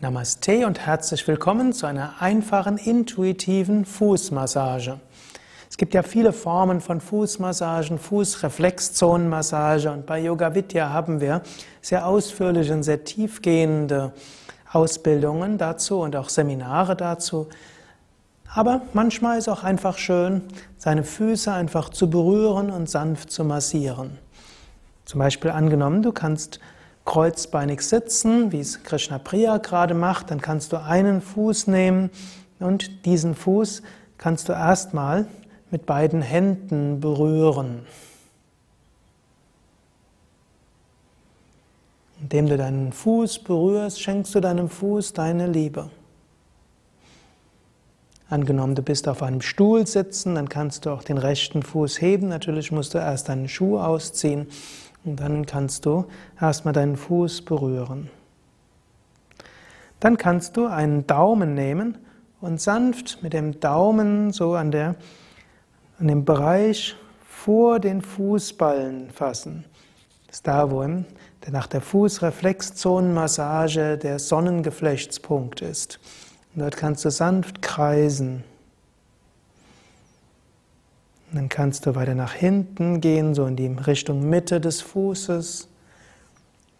Namaste und herzlich willkommen zu einer einfachen, intuitiven Fußmassage. Es gibt ja viele Formen von Fußmassagen, Fußreflexzonenmassage und bei Yoga Vidya haben wir sehr ausführliche und sehr tiefgehende Ausbildungen dazu und auch Seminare dazu. Aber manchmal ist auch einfach schön, seine Füße einfach zu berühren und sanft zu massieren. Zum Beispiel angenommen, du kannst kreuzbeinig sitzen, wie es Krishna Priya gerade macht, dann kannst du einen Fuß nehmen und diesen Fuß kannst du erstmal mit beiden Händen berühren. Indem du deinen Fuß berührst, schenkst du deinem Fuß deine Liebe. Angenommen, du bist auf einem Stuhl sitzen, dann kannst du auch den rechten Fuß heben. Natürlich musst du erst deinen Schuh ausziehen und dann kannst du erstmal deinen Fuß berühren. Dann kannst du einen Daumen nehmen und sanft mit dem Daumen so an, der, an dem Bereich vor den Fußballen fassen. Das ist da, wo nach der Fußreflexzonenmassage der Sonnengeflechtspunkt ist. Und dort kannst du sanft kreisen. Dann kannst du weiter nach hinten gehen, so in die Richtung Mitte des Fußes.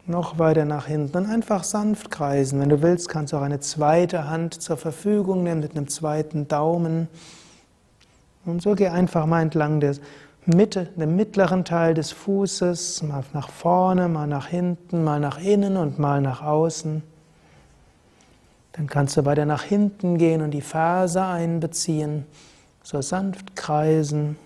Noch weiter nach hinten und einfach sanft kreisen. Wenn du willst, kannst du auch eine zweite Hand zur Verfügung nehmen mit einem zweiten Daumen. Und so geh einfach mal entlang der Mitte, dem mittleren Teil des Fußes, mal nach vorne, mal nach hinten, mal nach innen und mal nach außen. Dann kannst du weiter nach hinten gehen und die Ferse einbeziehen so sanft kreisen.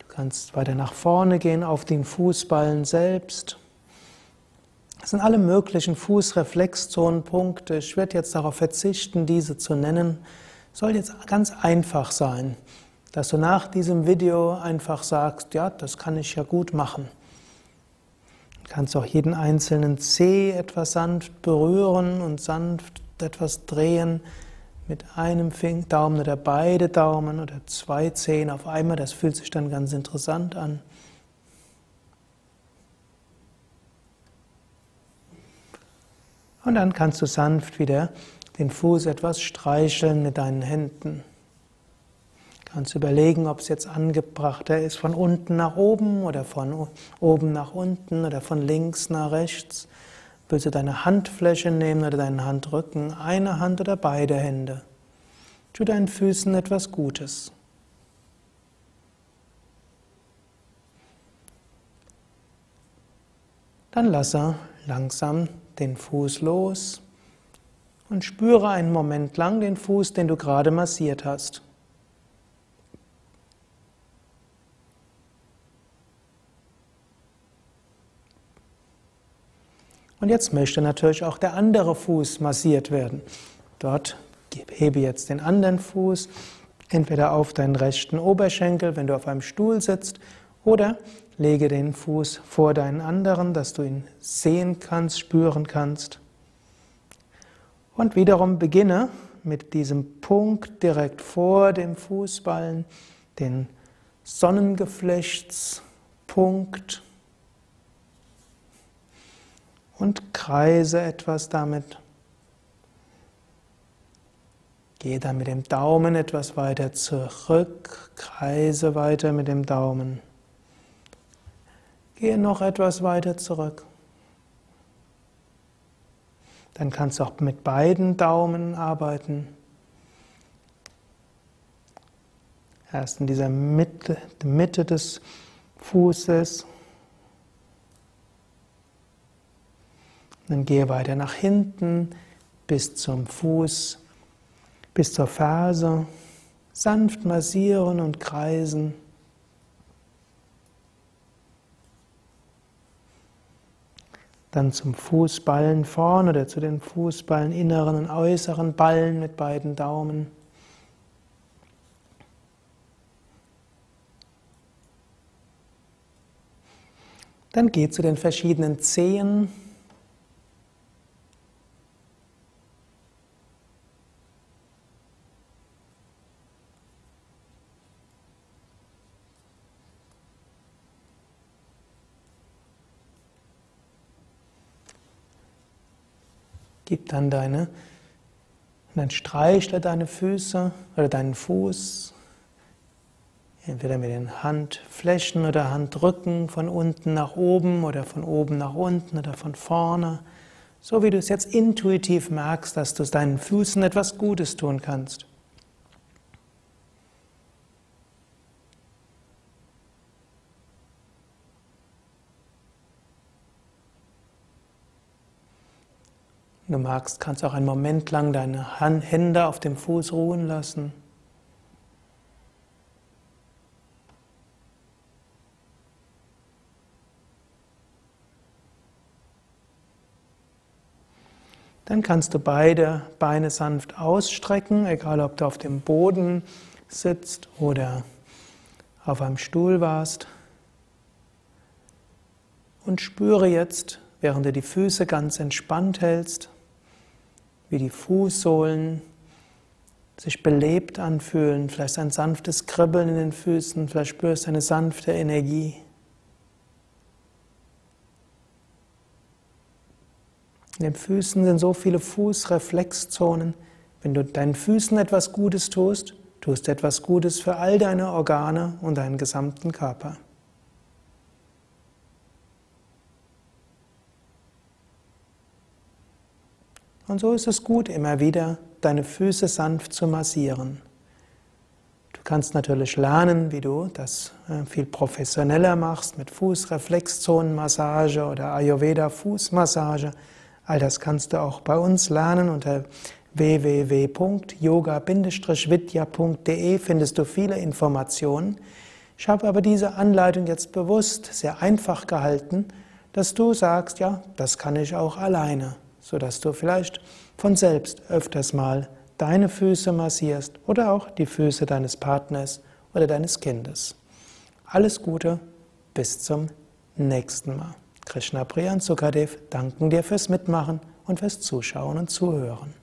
Du kannst weiter nach vorne gehen auf den Fußballen selbst. Das sind alle möglichen Fußreflexzonenpunkte. Ich werde jetzt darauf verzichten, diese zu nennen. Soll jetzt ganz einfach sein, dass du nach diesem Video einfach sagst, ja, das kann ich ja gut machen. Kannst auch jeden einzelnen Zeh etwas sanft berühren und sanft etwas drehen mit einem Daumen oder beide Daumen oder zwei Zehen auf einmal. Das fühlt sich dann ganz interessant an. Und dann kannst du sanft wieder den Fuß etwas streicheln mit deinen Händen. Kannst überlegen, ob es jetzt angebrachter ist von unten nach oben oder von oben nach unten oder von links nach rechts. Willst du deine Handfläche nehmen oder deinen Handrücken, eine Hand oder beide Hände? Tu deinen Füßen etwas Gutes. Dann lasse langsam den Fuß los und spüre einen Moment lang den Fuß, den du gerade massiert hast. Und jetzt möchte natürlich auch der andere Fuß massiert werden. Dort hebe jetzt den anderen Fuß entweder auf deinen rechten Oberschenkel, wenn du auf einem Stuhl sitzt, oder lege den Fuß vor deinen anderen, dass du ihn sehen kannst, spüren kannst. Und wiederum beginne mit diesem Punkt direkt vor dem Fußballen, den Sonnengeflechtspunkt und kreise etwas damit. Gehe dann mit dem Daumen etwas weiter zurück, kreise weiter mit dem Daumen. Gehe noch etwas weiter zurück. Dann kannst du auch mit beiden Daumen arbeiten. Erst in dieser Mitte, Mitte des Fußes Dann gehe weiter nach hinten bis zum Fuß, bis zur Ferse. Sanft massieren und kreisen. Dann zum Fußballen vorne oder zu den Fußballen inneren und äußeren Ballen mit beiden Daumen. Dann geh zu den verschiedenen Zehen. Gib dann deine, dann streichle deine Füße oder deinen Fuß. Entweder mit den Handflächen oder Handrücken von unten nach oben oder von oben nach unten oder von vorne. So wie du es jetzt intuitiv merkst, dass du deinen Füßen etwas Gutes tun kannst. Wenn du magst, kannst du auch einen Moment lang deine Hände auf dem Fuß ruhen lassen. Dann kannst du beide Beine sanft ausstrecken, egal ob du auf dem Boden sitzt oder auf einem Stuhl warst. Und spüre jetzt, während du die Füße ganz entspannt hältst, wie die Fußsohlen sich belebt anfühlen, vielleicht ein sanftes Kribbeln in den Füßen, vielleicht spürst du eine sanfte Energie. In den Füßen sind so viele Fußreflexzonen. Wenn du deinen Füßen etwas Gutes tust, tust du etwas Gutes für all deine Organe und deinen gesamten Körper. Und so ist es gut, immer wieder deine Füße sanft zu massieren. Du kannst natürlich lernen, wie du das äh, viel professioneller machst mit Fußreflexzonenmassage oder Ayurveda Fußmassage. All das kannst du auch bei uns lernen unter www.yoga-vidya.de findest du viele Informationen. Ich habe aber diese Anleitung jetzt bewusst sehr einfach gehalten, dass du sagst, ja, das kann ich auch alleine sodass du vielleicht von selbst öfters mal deine Füße massierst oder auch die Füße deines Partners oder deines Kindes. Alles Gute, bis zum nächsten Mal. Krishna Priya und Sukadev danken dir fürs Mitmachen und fürs Zuschauen und Zuhören.